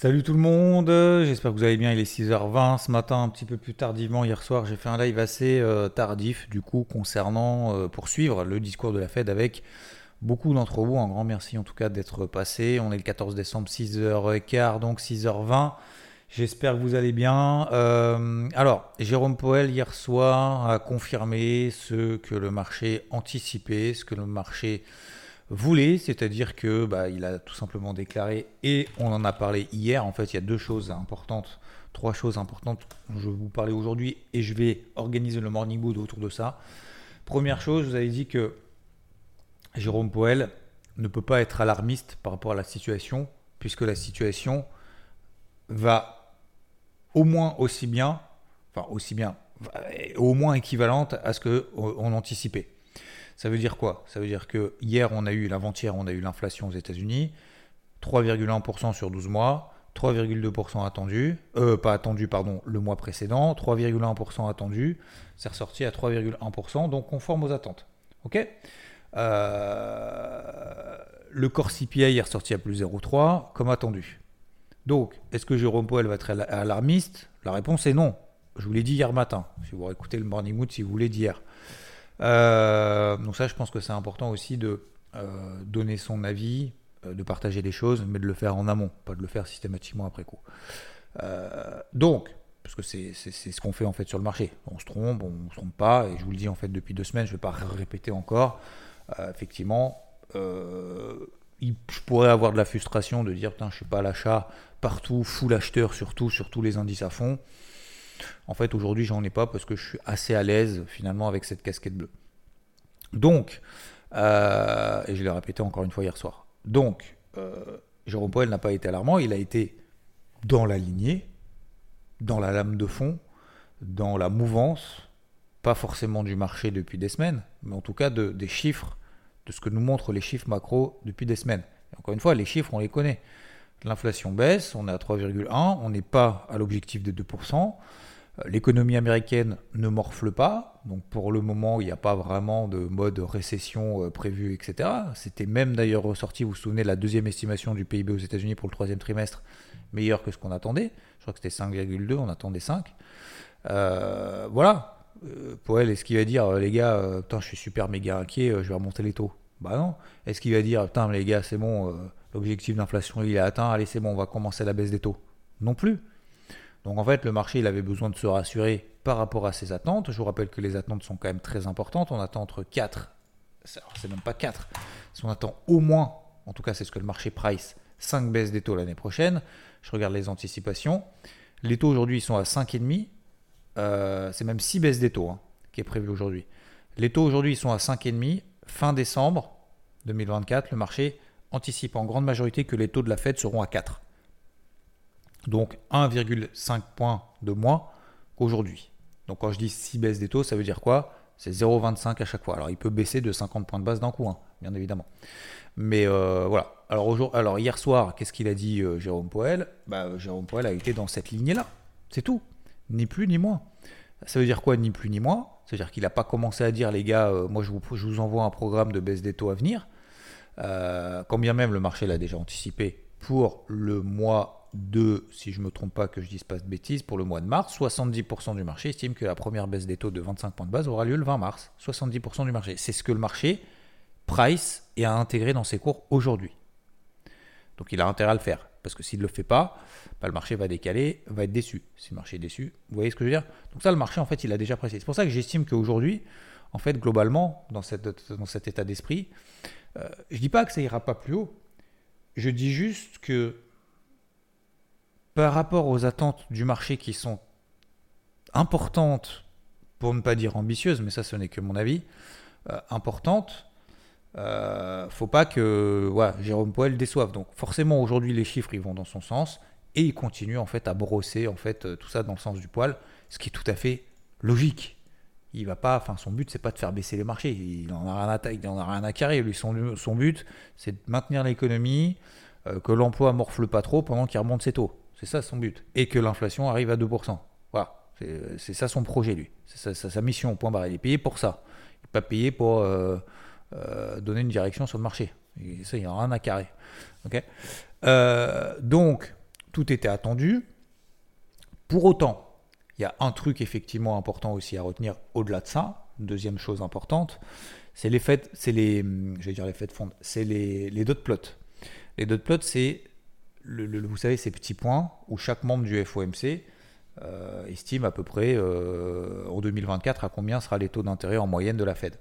Salut tout le monde, j'espère que vous allez bien, il est 6h20 ce matin, un petit peu plus tardivement hier soir, j'ai fait un live assez euh, tardif du coup concernant euh, poursuivre le discours de la Fed avec beaucoup d'entre vous, un grand merci en tout cas d'être passé, on est le 14 décembre 6h15 donc 6h20. J'espère que vous allez bien. Euh, alors, Jérôme Poel hier soir a confirmé ce que le marché anticipait, ce que le marché voulait, c'est-à-dire que bah, il a tout simplement déclaré et on en a parlé hier. En fait, il y a deux choses importantes, trois choses importantes je vais vous parler aujourd'hui et je vais organiser le morning mood autour de ça. Première chose, vous avez dit que Jérôme Poel ne peut pas être alarmiste par rapport à la situation, puisque la situation va au moins aussi bien, enfin aussi bien, au moins équivalente à ce que on anticipait. Ça veut dire quoi? Ça veut dire que hier on a eu, l'avant-hier on a eu l'inflation aux États-Unis, 3,1% sur 12 mois, 3,2% attendu, euh, pas attendu, pardon, le mois précédent, 3,1% attendu, c'est ressorti à 3,1%, donc conforme aux attentes. Ok? Euh, Le corps CPI est ressorti à plus 0,3, comme attendu. Donc, est-ce que Jérôme Powell va être alarmiste? La réponse est non. Je vous l'ai dit hier matin. Si vous écoutez le Morning Mood, si vous voulez d'hier. Euh, donc ça, je pense que c'est important aussi de euh, donner son avis, euh, de partager les choses, mais de le faire en amont, pas de le faire systématiquement après coup. donc, parce que c'est ce qu'on fait en fait sur le marché. On se trompe, on ne se trompe pas, et je vous le dis en fait depuis deux semaines, je ne vais pas répéter encore. effectivement, je pourrais avoir de la frustration de dire putain je suis pas à l'achat partout, full acheteur surtout, sur tous les indices à fond. En fait aujourd'hui j'en ai pas parce que je suis assez à l'aise finalement avec cette casquette bleue. Donc, euh, et je l'ai répété encore une fois hier soir. Donc, euh, Jérôme Poel n'a pas été alarmant, il a été dans la lignée, dans la lame de fond, dans la mouvance, pas forcément du marché depuis des semaines, mais en tout cas de, des chiffres de ce que nous montrent les chiffres macro depuis des semaines. encore une fois, les chiffres, on les connaît. L'inflation baisse, on est à 3,1, on n'est pas à l'objectif de 2%. L'économie américaine ne morfle pas, donc pour le moment, il n'y a pas vraiment de mode récession euh, prévu, etc. C'était même d'ailleurs ressorti, vous vous souvenez, la deuxième estimation du PIB aux États-Unis pour le troisième trimestre, meilleure que ce qu'on attendait. Je crois que c'était 5,2, on attendait 5. Euh, voilà, euh, Poel, est-ce qu'il va dire, les gars, putain, je suis super méga inquiet, je vais remonter les taux? Bah non. Est-ce qu'il va dire, les gars, c'est bon, l'objectif d'inflation il est atteint, allez, c'est bon, on va commencer la baisse des taux? Non plus. Donc en fait, le marché, il avait besoin de se rassurer par rapport à ses attentes. Je vous rappelle que les attentes sont quand même très importantes. On attend entre 4, c'est même pas 4, si on attend au moins, en tout cas c'est ce que le marché price, 5 baisses des taux l'année prochaine. Je regarde les anticipations. Les taux aujourd'hui sont à 5,5. Euh, c'est même 6 baisses des taux hein, qui est prévu aujourd'hui. Les taux aujourd'hui sont à 5,5. Fin décembre 2024, le marché anticipe en grande majorité que les taux de la Fed seront à 4. Donc 1,5 points de moins qu'aujourd'hui. Donc quand je dis 6 baisses des taux, ça veut dire quoi? C'est 0,25 à chaque fois. Alors il peut baisser de 50 points de base d'un coup, hein, bien évidemment. Mais euh, voilà. Alors, hier soir, qu'est-ce qu'il a dit euh, Jérôme Poel bah, Jérôme Poel a été dans cette lignée-là. C'est tout ni plus ni moins. Ça veut dire quoi, ni plus ni moins? Ça veut dire qu'il n'a pas commencé à dire, les gars, euh, moi je vous, je vous, envoie un programme de baisse des taux à venir. Euh, quand bien même le marché l'a déjà anticipé pour le mois de, si je ne me trompe pas, que je dise pas de bêtises, pour le mois de mars, 70% du marché estime que la première baisse des taux de 25 points de base aura lieu le 20 mars. 70% du marché. C'est ce que le marché price et a intégré dans ses cours aujourd'hui. Donc il a intérêt à le faire. Parce que s'il ne le fait pas, bah, le marché va décaler, va être déçu. Si le marché est déçu, vous voyez ce que je veux dire? Donc ça, le marché, en fait, il a déjà apprécié. C'est pour ça que j'estime qu'aujourd'hui, en fait, globalement, dans cet état d'esprit, euh, je ne dis pas que ça ira pas plus haut. Je dis juste que par rapport aux attentes du marché qui sont importantes, pour ne pas dire ambitieuses, mais ça ce n'est que mon avis, euh, importantes, euh, faut pas que Jérôme Poel déçoive. Donc forcément aujourd'hui les chiffres ils vont dans son sens et il continue en fait à brosser en fait euh, tout ça dans le sens du poil, ce qui est tout à fait logique. Il va pas, enfin son but c'est pas de faire baisser les marchés, il en a rien à, il en a rien à carrer. Lui son, son but c'est de maintenir l'économie, euh, que l'emploi morfle pas trop pendant qu'il remonte ses taux. C'est ça son but et que l'inflation arrive à 2%. Voilà, c'est ça son projet lui, c'est sa, sa, mission. Point barre. Il est payé pour ça. Il n'est pas payé pour euh, euh, donner une direction sur le marché. Ça, il n'y a rien à carrer. euh, donc, tout était attendu. Pour autant, il y a un truc effectivement important aussi à retenir au-delà de ça. Deuxième chose importante, c'est les fêtes, c'est les, dire les fêtes fondes, c'est les, les dot plots. Les dot plots, c'est, vous savez, ces petits points où chaque membre du FOMC euh, estime à peu près euh, en 2024 à combien sera les taux d'intérêt en moyenne de la Fed.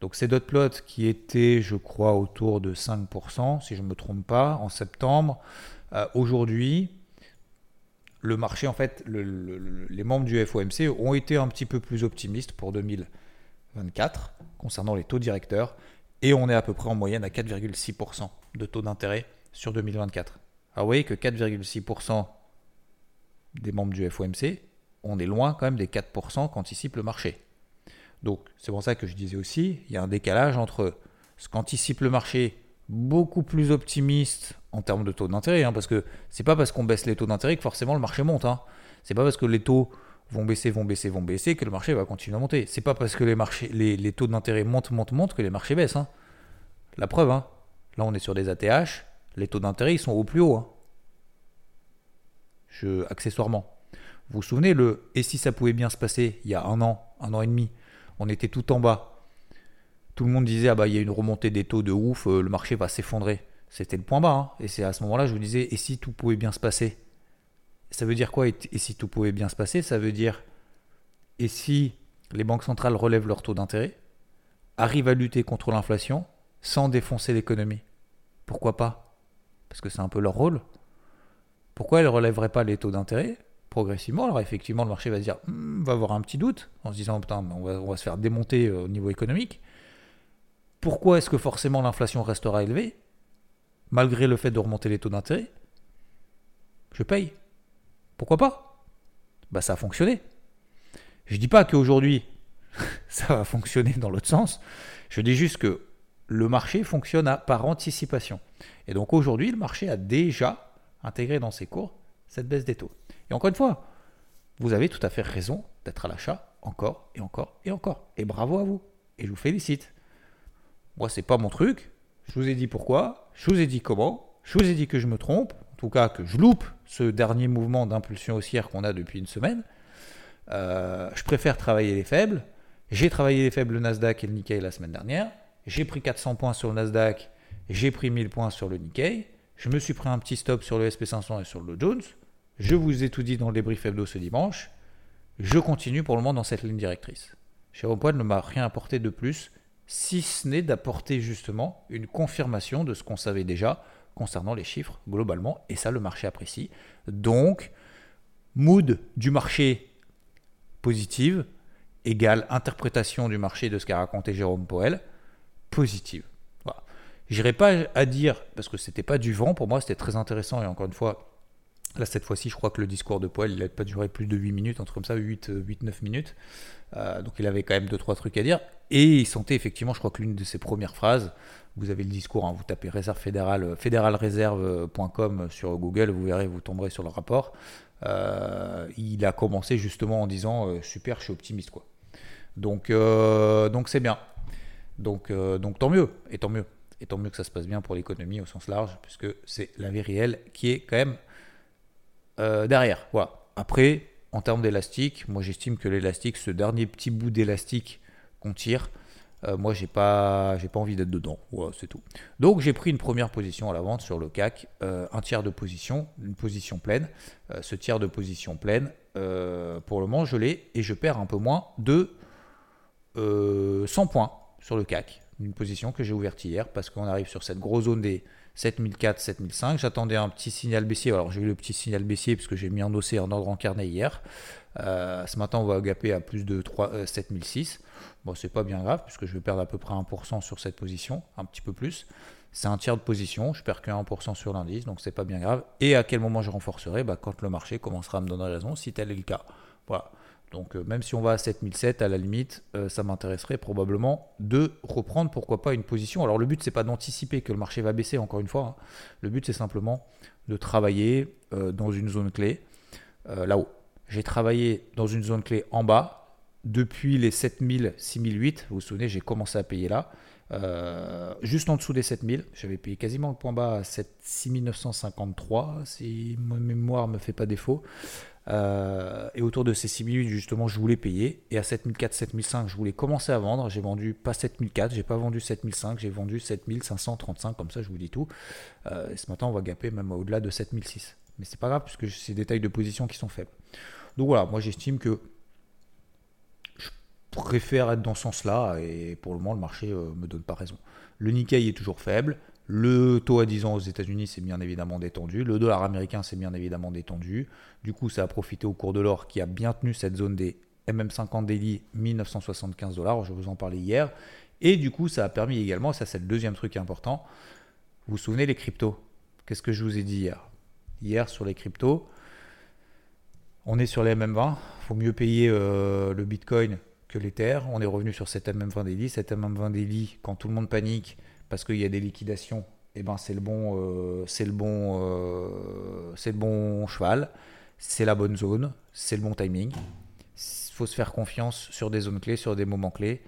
Donc ces dot plots qui étaient, je crois, autour de 5%, si je ne me trompe pas, en septembre, euh, aujourd'hui, le marché, en fait, le, le, les membres du FOMC ont été un petit peu plus optimistes pour 2024 concernant les taux directeurs, et on est à peu près en moyenne à 4,6% de taux d'intérêt sur 2024. Alors vous voyez que 4,6% des membres du FOMC, on est loin quand même des 4% qu'anticipe le marché. Donc c'est pour ça que je disais aussi, il y a un décalage entre ce qu'anticipe le marché, beaucoup plus optimiste en termes de taux d'intérêt, hein, parce que c'est pas parce qu'on baisse les taux d'intérêt que forcément le marché monte. Hein. C'est pas parce que les taux vont baisser, vont baisser, vont baisser que le marché va continuer à monter. C'est pas parce que les taux d'intérêt montent, montent, montent que les marchés baissent. Hein. La preuve, hein. là on est sur des ATH, les taux d'intérêt ils sont au plus haut. Hein. Accessoirement. Vous vous souvenez, le et si ça pouvait bien se passer il y a un an, un an et demi, on était tout en bas. Tout le monde disait ah bah il y a une remontée des taux de ouf, euh, le marché va s'effondrer. C'était le point bas. Hein. Et c'est à ce moment-là je vous disais et si tout pouvait bien se passer? Ça veut dire quoi et, et si tout pouvait bien se passer? Ça veut dire et si les banques centrales relèvent leur taux d'intérêt, arrivent à lutter contre l'inflation sans défoncer l'économie? Pourquoi pas? Parce que c'est un peu leur rôle. Pourquoi elles ne relèveraient pas les taux d'intérêt? Progressivement Alors effectivement, le marché va se dire, hm, va avoir un petit doute, en se disant, putain, on va, se faire démonter au niveau économique. Pourquoi est-ce que forcément l'inflation restera élevée, malgré le fait de remonter les taux d'intérêt? Je paye. Pourquoi pas? Bah ça a fonctionné. Je dis pas qu'aujourd'hui, ça va fonctionner dans l'autre sens. Je dis juste que le marché fonctionne par anticipation. Et donc aujourd'hui, le marché a déjà intégrer dans ses cours cette baisse des taux. Et encore une fois, vous avez tout à fait raison d'être à l'achat encore et encore et encore. Et bravo à vous. Et je vous félicite. Moi, c'est pas mon truc. Je vous ai dit pourquoi. Je vous ai dit comment. Je vous ai dit que je me trompe. En tout cas, que je loupe ce dernier mouvement d'impulsion haussière qu'on a depuis une semaine. Euh, je préfère travailler les faibles. J'ai travaillé les faibles le Nasdaq et le Nikkei la semaine dernière. J'ai pris 400 points sur le Nasdaq. J'ai pris 1000 points sur le Nikkei. Je me suis pris un petit stop sur le SP500 et sur le Jones. Je vous ai tout dit dans le débrief hebdo ce dimanche. Je continue pour le moment dans cette ligne directrice. Jérôme Poil ne m'a rien apporté de plus, si ce n'est d'apporter justement une confirmation de ce qu'on savait déjà concernant les chiffres globalement, et ça le marché apprécie. Donc, mood du marché positive égale interprétation du marché de ce qu'a raconté Jérôme Poel positive. J'irai pas à dire, parce que c'était pas du vent, pour moi c'était très intéressant, et encore une fois, là cette fois-ci je crois que le discours de Poel, il n'a pas duré plus de 8 minutes, entre comme ça 8-9 minutes, euh, donc il avait quand même 2-3 trucs à dire, et il sentait effectivement, je crois que l'une de ses premières phrases, vous avez le discours, hein, vous tapez réserve fédérale, fédéralreserve.com sur Google, vous verrez, vous tomberez sur le rapport, euh, il a commencé justement en disant euh, super, je suis optimiste quoi. Donc euh, donc c'est bien. Donc, euh, donc tant mieux, et tant mieux. Et tant mieux que ça se passe bien pour l'économie au sens large, puisque c'est la vie réelle qui est quand même euh, derrière. Voilà. Après, en termes d'élastique, moi j'estime que l'élastique, ce dernier petit bout d'élastique qu'on tire, euh, moi j'ai pas, j'ai pas envie d'être dedans. Voilà, c'est tout. Donc j'ai pris une première position à la vente sur le CAC, euh, un tiers de position, une position pleine. Ce tiers de position pleine, pour le moment je l'ai et je perds un peu moins de 100 points sur le CAC une position que j'ai ouverte hier parce qu'on arrive sur cette grosse zone des 7004, 7005. J'attendais un petit signal baissier. Alors j'ai eu le petit signal baissier puisque j'ai mis un dossier en ordre en carnet hier. Euh, ce matin, on va gaper à plus de 3, 7006. Bon, c'est pas bien grave, puisque je vais perdre à peu près 1% sur cette position, un petit peu plus. C'est un tiers de position, je perds que 1% sur l'indice, donc c'est pas bien grave. Et à quel moment je renforcerai? Bah, Quand le marché commencera à me donner raison, si tel est le cas. Voilà. Donc euh, même si on va à 7007, à la limite, euh, ça m'intéresserait probablement de reprendre, pourquoi pas, une position. Alors le but, c'est pas d'anticiper que le marché va baisser, encore une fois. Hein. Le but, c'est simplement de travailler euh, dans une zone clé, là-haut. J'ai travaillé dans une zone clé en bas, depuis les 7000, 6008, vous vous souvenez, j'ai commencé à payer là. juste en dessous des 7000, j'avais payé quasiment le point bas à 6953, si ma mémoire ne me fait pas défaut. Euh, et autour de ces 6 minutes, justement, je voulais payer. Et à 7004, 7005, je voulais commencer à vendre. J'ai vendu pas 7004, j'ai pas vendu 7005, j'ai vendu 7535, comme ça, je vous dis tout. Euh, et ce matin, on va gaper même au-delà de 7006. Mais c'est pas grave, puisque c'est des tailles de position qui sont faibles. Donc voilà, moi j'estime que je préfère être dans ce sens-là. Et pour le moment, le marché euh, me donne pas raison. Le Nikkei est toujours faible. Le taux à 10 ans aux États-Unis s'est bien évidemment détendu. Le dollar américain s'est bien évidemment détendu. Du coup, ça a profité au cours de l'or qui a bien tenu cette zone des MM50 daily 1975 dollars. Je vous en parlais hier. Et du coup, ça a permis également, ça c'est le deuxième truc important. Vous vous souvenez les cryptos? Qu'est-ce que je vous ai dit hier? Hier sur les cryptos, on est sur les MM20. Il faut mieux payer euh, le Bitcoin que l'Ether. On est revenu sur cette MM20 daily. Cette MM20 daily, quand tout le monde panique, parce qu'il y a des liquidations, eh ben c'est le bon, euh, c'est le bon, euh, c'est le bon cheval, c'est la bonne zone, c'est le bon timing. Il faut se faire confiance sur des zones clés, sur des moments clés.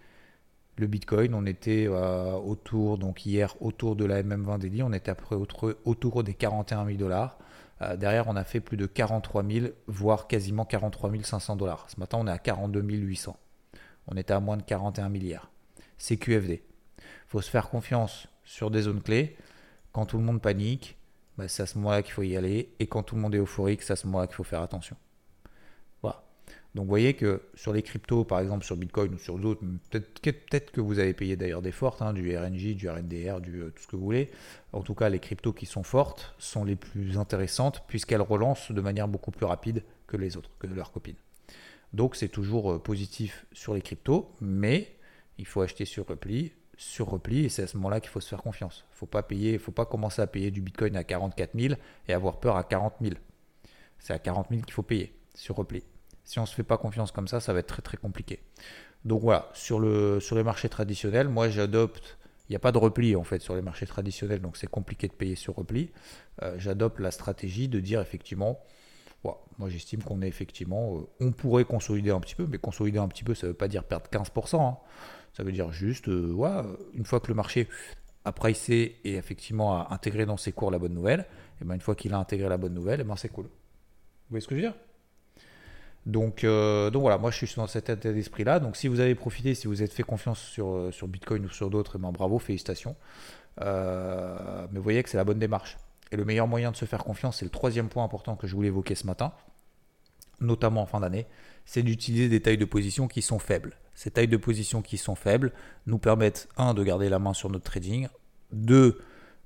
Le Bitcoin, on était euh, autour, donc hier, autour de la MM20 daily, on était après autour des 41 000 dollars. derrière, on a fait plus de 43 000, voire quasiment 43 500 dollars. Ce matin, on est à 42 800. On était à moins de 41 milliards. C'est QFD faut se faire confiance sur des zones clés. Quand tout le monde panique, bah, c'est à ce moment-là qu'il faut y aller. Et quand tout le monde est euphorique, c'est à ce moment-là qu'il faut faire attention. Voilà. Donc vous voyez que sur les cryptos, par exemple sur Bitcoin ou sur d'autres, peut-être que vous avez payé d'ailleurs des fortes, hein, du RNJ, du RNDR, du, euh, tout ce que vous voulez. En tout cas, les cryptos qui sont fortes sont les plus intéressantes puisqu'elles relancent de manière beaucoup plus rapide que les autres, que leurs copines. Donc c'est toujours euh, positif sur les cryptos, mais il faut acheter sur repli sur repli et c'est à ce moment-là qu'il faut se faire confiance. Il faut pas payer, faut pas commencer à payer du Bitcoin à 44 000 et avoir peur à 40 000. C'est à 40 000 qu'il faut payer sur repli. Si on se fait pas confiance comme ça, ça va être très très compliqué. Donc voilà, sur les marchés traditionnels, moi j'adopte, il n'y a pas de repli en fait sur les marchés traditionnels, donc c'est compliqué de payer sur repli. Euh, j'adopte la stratégie de dire effectivement, moi j'estime qu'on est effectivement, euh, on pourrait consolider un petit peu, mais consolider un petit peu, ça ne veut pas dire perdre 15%. Ça veut dire juste, euh, une fois que le marché a pricé et effectivement a intégré dans ses cours la bonne nouvelle, et ben une fois qu'il a intégré la bonne nouvelle, et ben c'est cool. Vous voyez ce que je veux dire? Donc, euh, donc voilà, moi je suis dans cet état d'esprit-là. Donc si vous avez profité, si vous êtes fait confiance sur, euh, sur Bitcoin ou sur d'autres, ben bravo, félicitations. mais vous voyez que c'est la bonne démarche. Et le meilleur moyen de se faire confiance, c'est le troisième point important que je voulais évoquer ce matin, notamment en fin d'année, c'est d'utiliser des tailles de position qui sont faibles. Ces tailles de position qui sont faibles nous permettent, un, de garder la main sur notre trading, deux,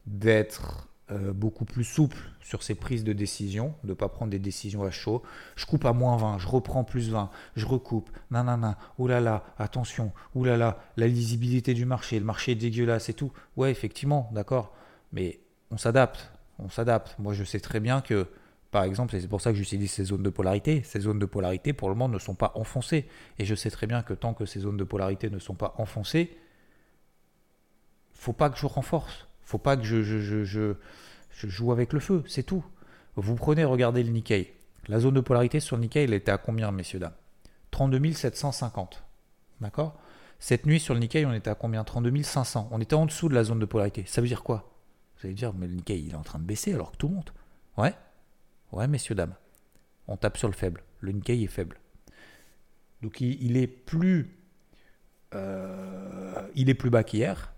d'être euh, beaucoup plus souple sur ces prises de décision, de ne pas prendre des décisions à chaud. Je coupe à moins 20, je reprends plus 20, je recoupe, nanana, oulala, attention, oulala, la lisibilité du marché, le marché est dégueulasse et tout. Ouais, effectivement, d'accord, mais on s'adapte, on s'adapte. Moi, je sais très bien que par exemple, c'est pour ça que j'utilise ces zones de polarité. Ces zones de polarité, pour le moment, ne sont pas enfoncées. Et je sais très bien que tant que ces zones de polarité ne sont pas enfoncées, faut pas que je renforce. faut pas que je, je, joue avec le feu. C'est tout. Vous prenez, regardez le Nikkei. La zone de polarité sur le Nikkei, elle était à combien, messieurs, dames? 32 750. D'accord? Cette nuit, sur le Nikkei, on était à combien? 32 500. On était en dessous de la zone de polarité. Ça veut dire quoi? Vous allez dire, mais le Nikkei, il est en train de baisser alors que tout monte. Ouais Ouais, messieurs, dames, on tape sur le faible. Le Nikkei est faible. Donc il, est plus, euh, il est plus bas qu'hier.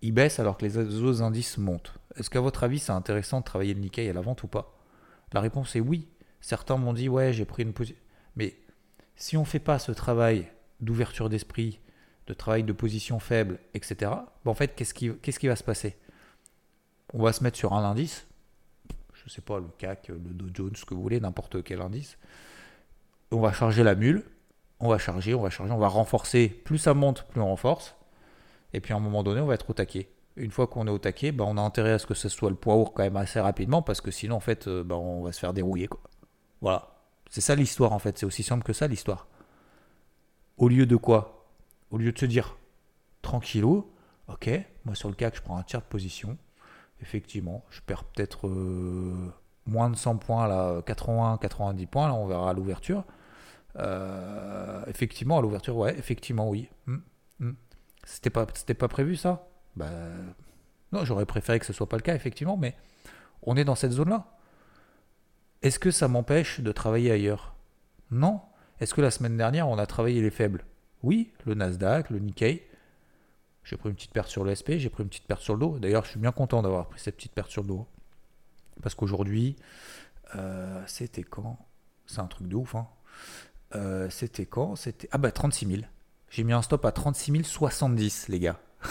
Il baisse alors que les autres indices montent. Est-ce qu'à votre avis, c'est intéressant de travailler le Nikkei à la vente ou pas? La réponse est oui. Certains m'ont dit ouais, j'ai pris une position. Mais si on ne fait pas ce travail d'ouverture d'esprit, de travail de position faible, etc., ben, en fait, qu'est-ce qui, qu'est-ce qui va se passer? On va se mettre sur un indice je sais pas, le CAC, le Dow Jones, ce que vous voulez, n'importe quel indice, on va charger la mule, on va charger, on va charger, on va renforcer. Plus ça monte, plus on renforce. Et puis à un moment donné, on va être au taquet. Une fois qu'on est au taquet, bah, on a intérêt à ce que ce soit le poids lourd quand même assez rapidement parce que sinon, en fait, euh, bah, on va se faire dérouiller. Voilà. C'est ça l'histoire, en fait. C'est aussi simple que ça, l'histoire. Au lieu de quoi? Au lieu de se dire, tranquillou, ok, moi sur le CAC, je prends un tiers de position. Effectivement, je perds peut-être euh, moins de 100 points, là, 80, 90 points, là, on verra à l'ouverture. Euh, effectivement, à l'ouverture, ouais, effectivement, oui. Hmm, hmm. C'était pas, pas prévu ça? Bah, Non, j'aurais préféré que ce soit pas le cas, effectivement, mais on est dans cette zone-là. Est-ce que ça m'empêche de travailler ailleurs? Non. Est-ce que la semaine dernière, on a travaillé les faibles? Oui, le Nasdaq, le Nikkei. J'ai pris une petite perte sur le SP, j'ai pris une petite perte sur le dos. D'ailleurs, je suis bien content d'avoir pris cette petite perte sur le dos. Parce qu'aujourd'hui, euh, c'était quand? C'est un truc de ouf. Hein. Euh, c'était quand? C'était Ah bah 36 000. J'ai mis un stop à 36 070, les gars.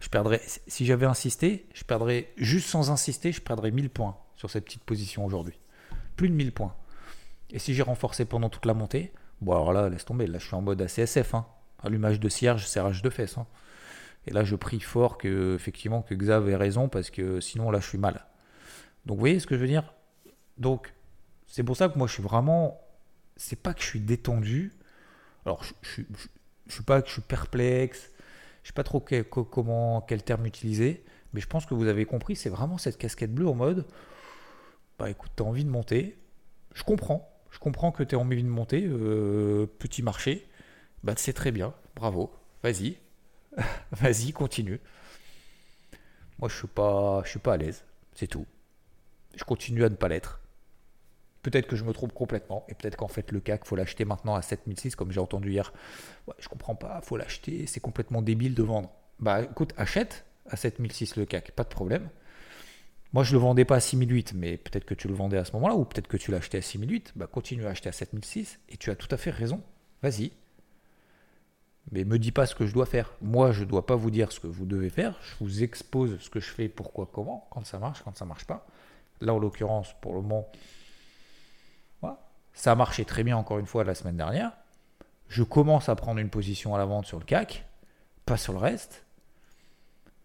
je perdrais, si j'avais insisté, je perdrais, juste sans insister, je perdrais 1000 points sur cette petite position aujourd'hui. Plus de 1000 points. Et si j'ai renforcé pendant toute la montée, bon alors là, laisse tomber, là je suis en mode ACSF, hein. allumage de cierge, serrage de fesses. Hein. Et là je prie fort que, effectivement, que Xav ait raison, parce que sinon là je suis mal. Donc vous voyez ce que je veux dire? Donc c'est pour ça que moi je suis vraiment, c'est pas que je suis détendu, alors je, suis pas que je suis perplexe, je sais pas trop comment, quel terme utiliser, mais je pense que vous avez compris, c'est vraiment cette casquette bleue en mode, bah écoute, tu as envie de monter, je comprends, je comprends que tu as envie de monter, euh, petit marché, bah c'est très bien, bravo, vas-y, vas-y, continue. Moi je suis pas, je suis pas à l'aise, c'est tout. Je continue à ne pas l'être. Peut-être que je me trompe complètement et peut-être qu'en fait le CAC faut l'acheter maintenant à 7006 comme j'ai entendu hier. Ouais, je comprends pas, faut l'acheter, c'est complètement débile de vendre. Bah écoute, achète à 7006 le CAC, pas de problème. Moi je le vendais pas à 6008, mais peut-être que tu le vendais à ce moment-là ou peut-être que tu l'achetais à 6008. Bah continue à acheter à 7006 et tu as tout à fait raison. Vas-y. Mais me dis pas ce que je dois faire. Moi, je dois pas vous dire ce que vous devez faire. Je vous expose ce que je fais, pourquoi, comment, quand ça marche, quand ça marche pas. Là, en l'occurrence, pour le moment, ça a marché très bien encore une fois la semaine dernière. Je commence à prendre une position à la vente sur le CAC, pas sur le reste.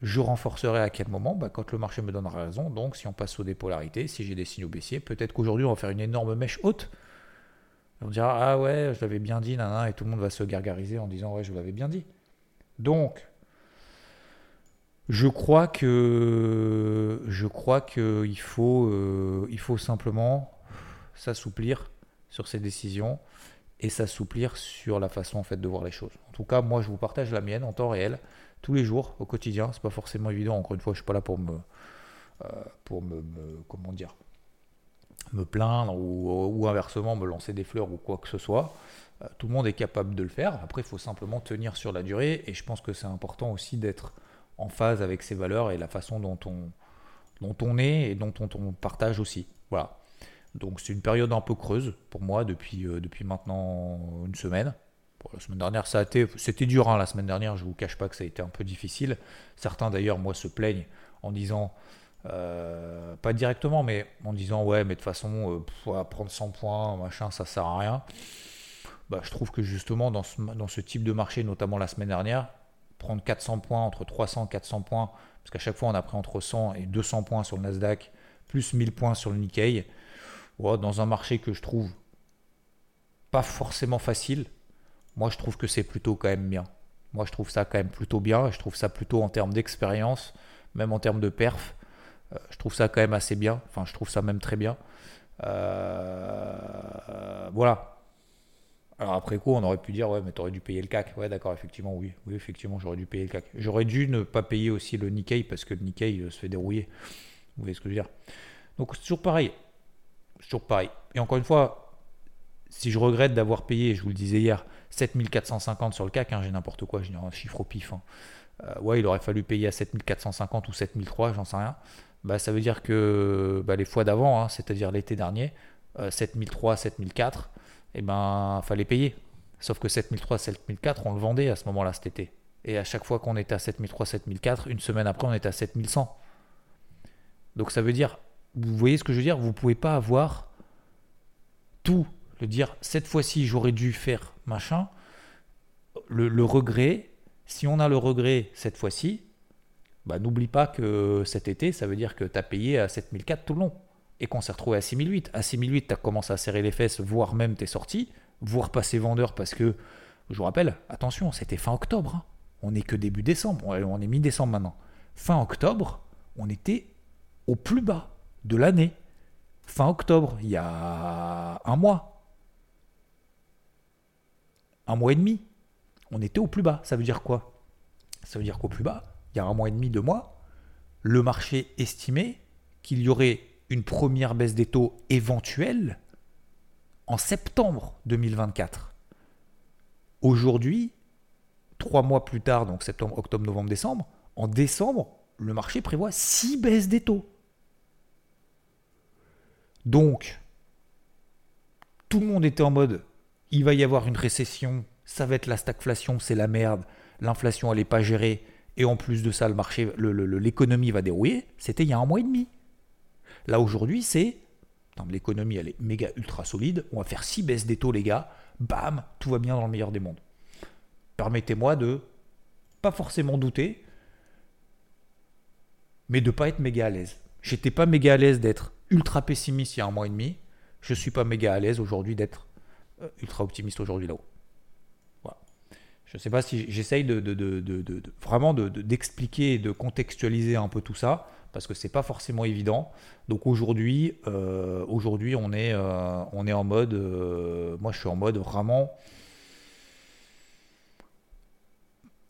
Je renforcerai à quel moment? Bah, Quand le marché me donnera raison. Donc, si on passe aux dépolarités, si j'ai des signaux baissiers, peut-être qu'aujourd'hui, on va faire une énorme mèche haute. On dira Ah ouais, je l'avais bien dit, nana, et tout le monde va se gargariser en disant Ouais, je vous l'avais bien dit. Donc, je crois que je crois euh, il faut simplement s'assouplir sur ces décisions et s'assouplir sur la façon de voir les choses. En tout cas, moi je vous partage la mienne en temps réel, tous les jours, au quotidien. C'est pas forcément évident. Encore une fois, je suis pas là pour me, euh, pour me, comment dire, me plaindre ou, inversement me lancer des fleurs ou quoi que ce soit. Euh, tout le monde est capable de le faire. Après, il faut simplement tenir sur la durée. Et je pense que c'est important aussi d'être en phase avec ses valeurs et la façon dont on, dont on est et dont on partage aussi. Voilà. Donc c'est une période un peu creuse pour moi depuis, euh, depuis maintenant une semaine. la semaine dernière, ça a été, c'était dur hein, la semaine dernière, je vous cache pas que ça a été un peu difficile. Certains d'ailleurs, moi, se plaignent en disant, euh, pas directement, mais en disant, ouais, mais de toute façon, euh, prendre 100 points, machin, ça sert à rien. Bah, je trouve que justement, dans ce, type de marché, notamment la semaine dernière, prendre 400 points, entre 300 et 400 points, parce qu'à chaque fois, on a pris entre 100 et 200 points sur le Nasdaq, plus 1000 points sur le Nikkei dans un marché que je trouve pas forcément facile, moi je trouve que c'est plutôt quand même bien. Moi je trouve ça quand même plutôt bien, je trouve ça plutôt en termes d'expérience, même en termes de perf, je trouve ça quand même assez bien, enfin je trouve ça même très bien. Euh, voilà. Alors après coup, on aurait pu dire, ouais, mais t'aurais dû payer le CAC. Ouais, d'accord, effectivement, oui. Oui, effectivement, j'aurais dû payer le CAC. J'aurais dû ne pas payer aussi le Nikkei parce que le Nikkei euh, se fait dérouiller. Vous voyez ce que je veux dire? Donc c'est toujours pareil toujours pareil. Et encore une fois, si je regrette d'avoir payé, je vous le disais hier, 7450 sur le CAC, hein, j'ai n'importe quoi, dis un chiffre au pif. Hein. Euh, ouais, il aurait fallu payer à 7450 ou 7003, j'en sais rien. Bah, ça veut dire que bah, les fois d'avant, hein, c'est-à-dire l'été dernier, 7003, 7004, et ben fallait payer. Sauf que 7003, 7004, on le vendait à ce moment-là cet été. Et à chaque fois qu'on était à 7003, 7004, une semaine après, on était à 7100. Donc ça veut dire vous voyez ce que je veux dire? Vous ne pouvez pas avoir tous Le dire, cette fois-ci, j'aurais dû faire machin. Le, regret, si on a le regret cette fois-ci, bah, n'oublie pas que cet été, ça veut dire que tu as payé à 7004 tout le long. Et qu'on s'est retrouvé à 6008. À 6008, tu as commencé à serrer les fesses, voire même t'es sorti, voire passer vendeur parce que, je vous rappelle, attention, c'était fin octobre. Hein. On n'est que début décembre, on est mi-décembre maintenant. Fin octobre, on était au plus bas de l'année. Fin octobre, il y a un mois. Un mois et demi. On était au plus bas. Ça veut dire quoi? Ça veut dire qu'au plus bas, il y a un mois et demi, deux mois, le marché estimait qu'il y aurait une première baisse des taux éventuelle en septembre 2024. Aujourd'hui, trois mois plus tard, donc septembre, octobre, novembre, décembre, en décembre, le marché prévoit six baisses des taux. Donc, tout le monde était en mode, il va y avoir une récession, ça va être la stagflation, c'est la merde, l'inflation elle n'est pas gérée, et en plus de ça, le l'économie va dérouiller. C'était il y a un mois et demi. Là aujourd'hui, c'est l'économie elle est méga ultra solide. On va faire six baisses des taux, les gars. Bam, tout va bien dans le meilleur des mondes. Permettez-moi de pas forcément douter, mais de pas être méga à l'aise. J'étais pas méga à l'aise d'être ultra pessimiste il y a un mois et demi. Je suis pas méga à l'aise aujourd'hui d'être euh, ultra optimiste aujourd'hui là-haut. Je ne sais pas si j'essaye de, vraiment d'expliquer et de contextualiser un peu tout ça parce que c'est pas forcément évident. Donc aujourd'hui, euh, aujourd'hui on est euh, on est en mode, moi je suis en mode vraiment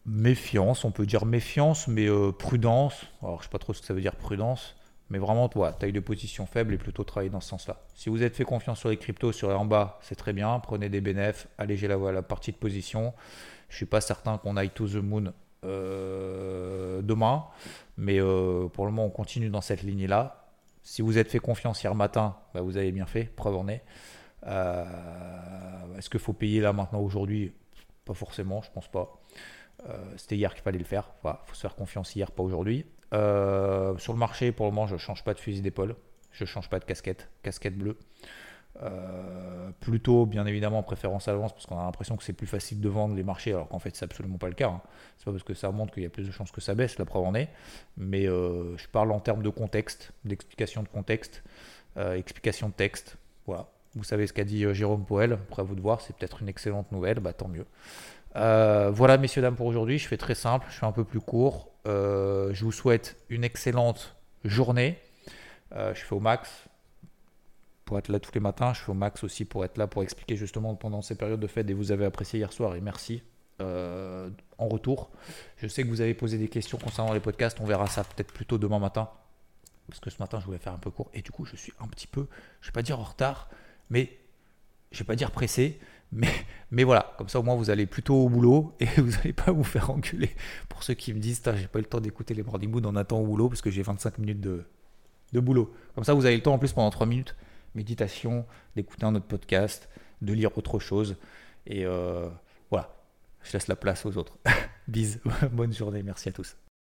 méfiance, on peut dire méfiance, mais prudence. Alors je sais pas trop ce que ça veut dire prudence. Mais vraiment, toi, taille de position faible et plutôt travailler dans ce sens-là. Si vous êtes fait confiance sur les cryptos, sur les en bas, c'est très bien. Prenez des bénéfices, allégez la, la partie de position. Je ne suis pas certain qu'on aille to the moon euh, demain. Mais euh, pour le moment, on continue dans cette ligne-là. Si vous êtes fait confiance hier matin, bah, vous avez bien fait, preuve en est. Euh, est-ce qu'il faut payer là maintenant aujourd'hui? Pas forcément, je pense pas. C'était hier qu'il fallait le faire. Il faut se faire confiance hier, pas aujourd'hui. Sur le marché, pour le moment, je ne change pas de fusil d'épaule. Je ne change pas de casquette, casquette bleue. Euh, plutôt, bien évidemment, en préférence à l'avance, parce qu'on a l'impression que c'est plus facile de vendre les marchés, alors qu'en fait, c'est absolument pas le cas. Hein. C'est pas parce que ça montre qu'il y a plus de chances que ça baisse, la preuve en est. Mais euh, je parle en termes de contexte, d'explication de contexte, explication de texte. Voilà. Vous savez ce qu'a dit Jérôme Poel. Après, à vous de voir, c'est peut-être une excellente nouvelle. Bah, tant mieux. voilà, messieurs, dames, pour aujourd'hui. Je fais très simple, je fais un peu plus court. Euh, je vous souhaite une excellente journée. Euh, je fais au max pour être là tous les matins. Je fais au max aussi pour être là pour expliquer justement pendant ces périodes de fête et vous avez apprécié hier soir et merci euh, en retour. Je sais que vous avez posé des questions concernant les podcasts. On verra ça peut-être plutôt demain matin parce que ce matin je voulais faire un peu court et du coup je suis un petit peu, je vais pas dire en retard, mais je vais pas dire pressé, mais, mais voilà, comme ça au moins vous allez plutôt au boulot et vous n'allez pas vous faire enculer. Pour ceux qui me disent, j'ai pas eu le temps d'écouter les morning mood en attendant au boulot parce que j'ai 25 minutes de, de boulot. Comme ça vous avez le temps en plus pendant 3 minutes, méditation, d'écouter un autre podcast, de lire autre chose. Et euh, voilà, je laisse la place aux autres. Bise, bonne journée, merci à tous.